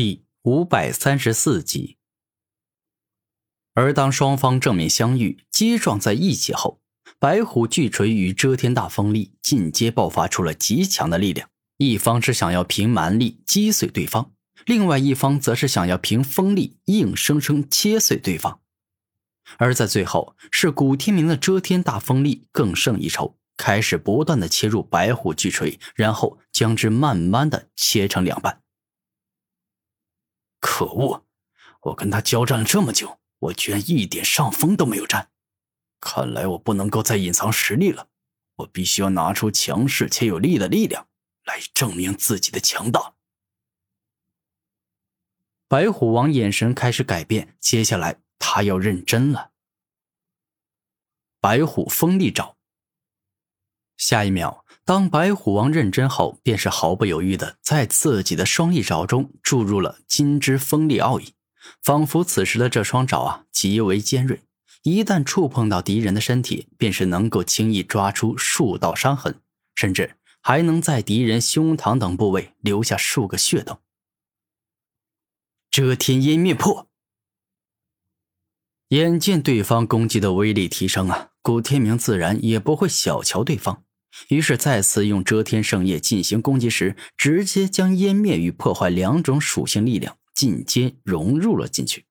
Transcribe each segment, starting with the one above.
第五百三十四集。而当双方正面相遇、击撞在一起后，白虎巨锤与遮天大锋利进阶爆发出了极强的力量。一方是想要凭蛮力击碎对方，另外一方则是想要凭锋力硬生生切碎对方。而在最后，是古天明的遮天大锋力更胜一筹，开始不断的切入白虎巨锤，然后将之慢慢的切成两半。可恶！我跟他交战了这么久，我居然一点上风都没有占。看来我不能够再隐藏实力了，我必须要拿出强势且有力的力量来证明自己的强大。白虎王眼神开始改变，接下来他要认真了。白虎锋利爪。下一秒。当白虎王认真后，便是毫不犹豫的在自己的双翼爪中注入了金之锋利奥义，仿佛此时的这双爪啊极为尖锐，一旦触碰到敌人的身体，便是能够轻易抓出数道伤痕，甚至还能在敌人胸膛等部位留下数个血洞。遮天湮灭破，眼见对方攻击的威力提升啊，古天明自然也不会小瞧对方。于是再次用遮天圣叶进行攻击时，直接将湮灭与破坏两种属性力量进阶融入了进去。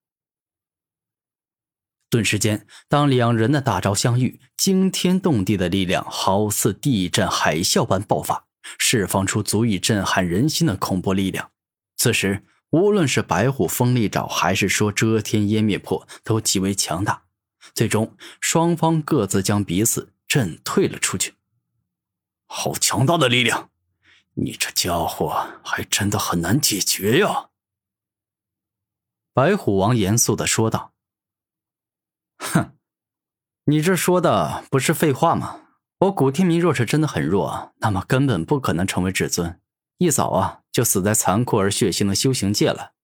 顿时间，当两人的大招相遇，惊天动地的力量好似地震海啸般爆发，释放出足以震撼人心的恐怖力量。此时，无论是白虎锋利爪，还是说遮天湮灭破，都极为强大。最终，双方各自将彼此震退了出去。好强大的力量！你这家伙还真的很难解决呀。”白虎王严肃的说道。“哼，你这说的不是废话吗？我古天明若是真的很弱，那么根本不可能成为至尊，一早啊就死在残酷而血腥的修行界了。”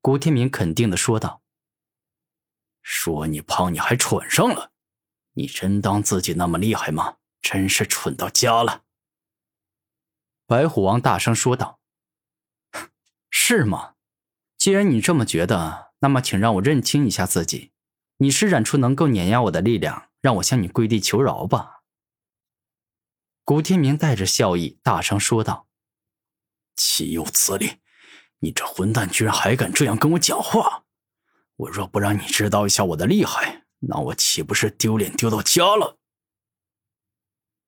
古天明肯定的说道。“说你胖，你还喘上了？你真当自己那么厉害吗？”真是蠢到家了！白虎王大声说道：“是吗？既然你这么觉得，那么请让我认清一下自己。你施展出能够碾压我的力量，让我向你跪地求饶吧。”古天明带着笑意大声说道：“岂有此理！你这混蛋居然还敢这样跟我讲话！我若不让你知道一下我的厉害，那我岂不是丢脸丢到家了？”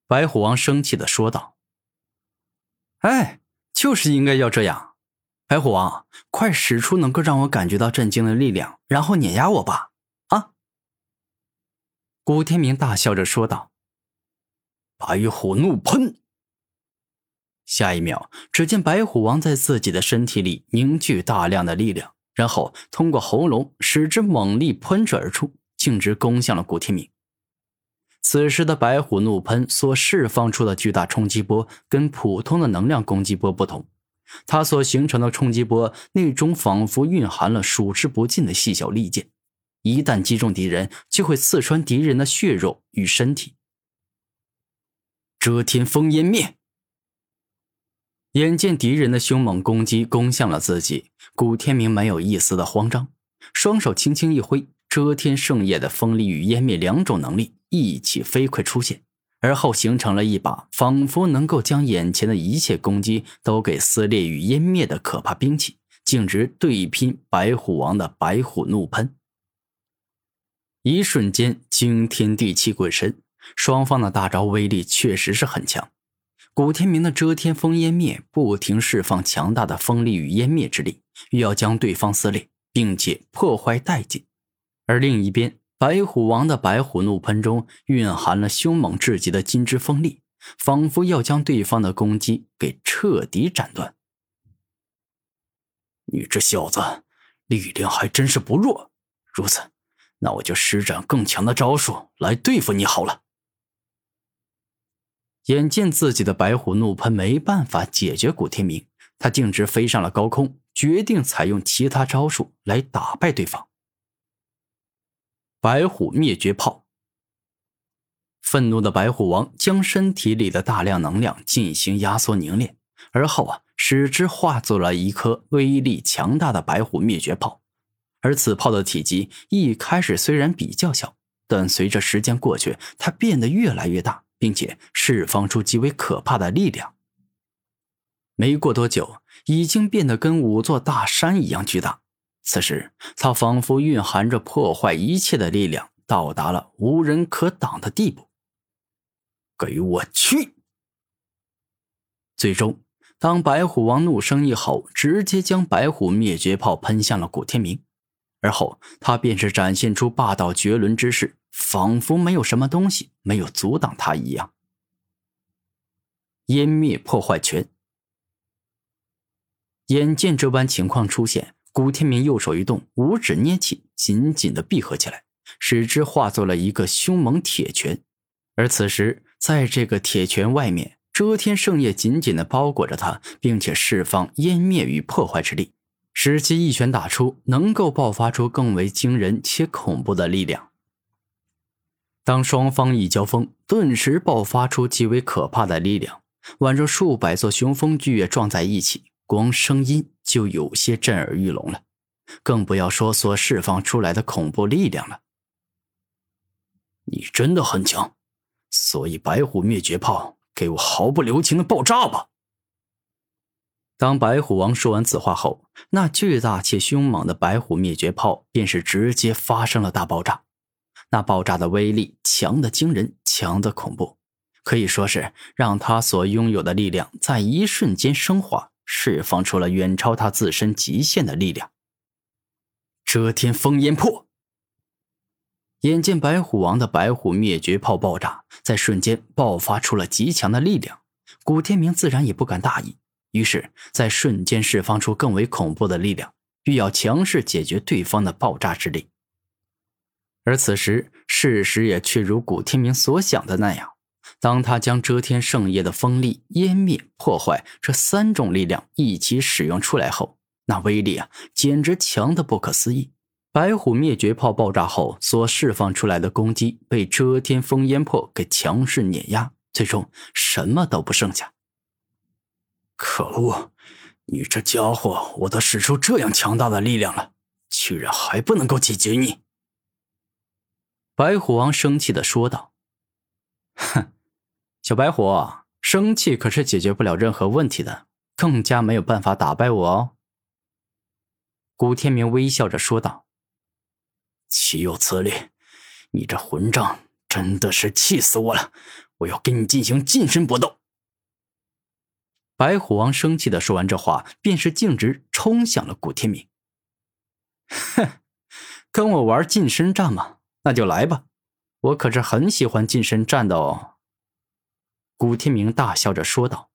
白虎王生气的说道：“哎，就是应该要这样！白虎王，快使出能够让我感觉到震惊的力量，然后碾压我吧！”啊！古天明大笑着说道：“白虎怒喷！”下一秒，只见白虎王在自己的身体里凝聚大量的力量，然后通过喉咙使之猛力喷射而出，径直攻向了古天明。此时的白虎怒喷所释放出的巨大冲击波，跟普通的能量攻击波不同，它所形成的冲击波内中仿佛蕴含了数之不尽的细小利剑，一旦击中敌人，就会刺穿敌人的血肉与身体。遮天风烟灭。眼见敌人的凶猛攻击攻向了自己，古天明没有一丝的慌张，双手轻轻一挥，遮天圣叶的锋利与湮灭两种能力。一起飞快出现，而后形成了一把仿佛能够将眼前的一切攻击都给撕裂与湮灭的可怕兵器，径直对拼白虎王的白虎怒喷。一瞬间惊天地泣鬼神，双方的大招威力确实是很强。古天明的遮天风湮灭不停释放强大的风力与湮灭之力，欲要将对方撕裂，并且破坏殆尽，而另一边。白虎王的白虎怒喷中蕴含了凶猛至极的金之锋利，仿佛要将对方的攻击给彻底斩断。你这小子力量还真是不弱，如此，那我就施展更强的招数来对付你好了。眼见自己的白虎怒喷没办法解决古天明，他径直飞上了高空，决定采用其他招数来打败对方。白虎灭绝炮。愤怒的白虎王将身体里的大量能量进行压缩凝练，而后啊，使之化作了一颗威力强大的白虎灭绝炮。而此炮的体积一开始虽然比较小，但随着时间过去，它变得越来越大，并且释放出极为可怕的力量。没过多久，已经变得跟五座大山一样巨大。此时，它仿佛蕴含着破坏一切的力量，到达了无人可挡的地步。给我去！最终，当白虎王怒声一吼，直接将白虎灭绝炮喷向了古天明，而后他便是展现出霸道绝伦之势，仿佛没有什么东西没有阻挡他一样。湮灭破坏拳。眼见这般情况出现，古天明右手一动，五指捏起，紧紧的闭合起来，使之化作了一个凶猛铁拳。而此时，在这个铁拳外面，遮天圣叶紧紧的包裹着他，并且释放湮灭与破坏之力，使其一拳打出，能够爆发出更为惊人且恐怖的力量。当双方一交锋，顿时爆发出极为可怕的力量，宛若数百座雄风巨岳撞在一起。光声音就有些震耳欲聋了，更不要说所释放出来的恐怖力量了。你真的很强，所以白虎灭绝炮给我毫不留情的爆炸吧！当白虎王说完此话后，那巨大且凶猛的白虎灭绝炮便是直接发生了大爆炸。那爆炸的威力强的惊人，强的恐怖，可以说是让他所拥有的力量在一瞬间升华。释放出了远超他自身极限的力量。遮天烽烟破。眼见白虎王的白虎灭绝炮爆炸，在瞬间爆发出了极强的力量，古天明自然也不敢大意，于是，在瞬间释放出更为恐怖的力量，欲要强势解决对方的爆炸之力。而此时，事实也却如古天明所想的那样。当他将遮天圣业的锋利、湮灭、破坏这三种力量一起使用出来后，那威力啊，简直强的不可思议。白虎灭绝炮爆炸后所释放出来的攻击，被遮天风烟破给强势碾压，最终什么都不剩下。可恶！你这家伙，我都使出这样强大的力量了，居然还不能够解决你！白虎王生气的说道：“ 哼！”小白虎，生气可是解决不了任何问题的，更加没有办法打败我哦。古天明微笑着说道：“岂有此理！你这混账，真的是气死我了！我要跟你进行近身搏斗。”白虎王生气的说完这话，便是径直冲向了古天明。哼，跟我玩近身战吗？那就来吧，我可是很喜欢近身战的哦。古天明大笑着说道。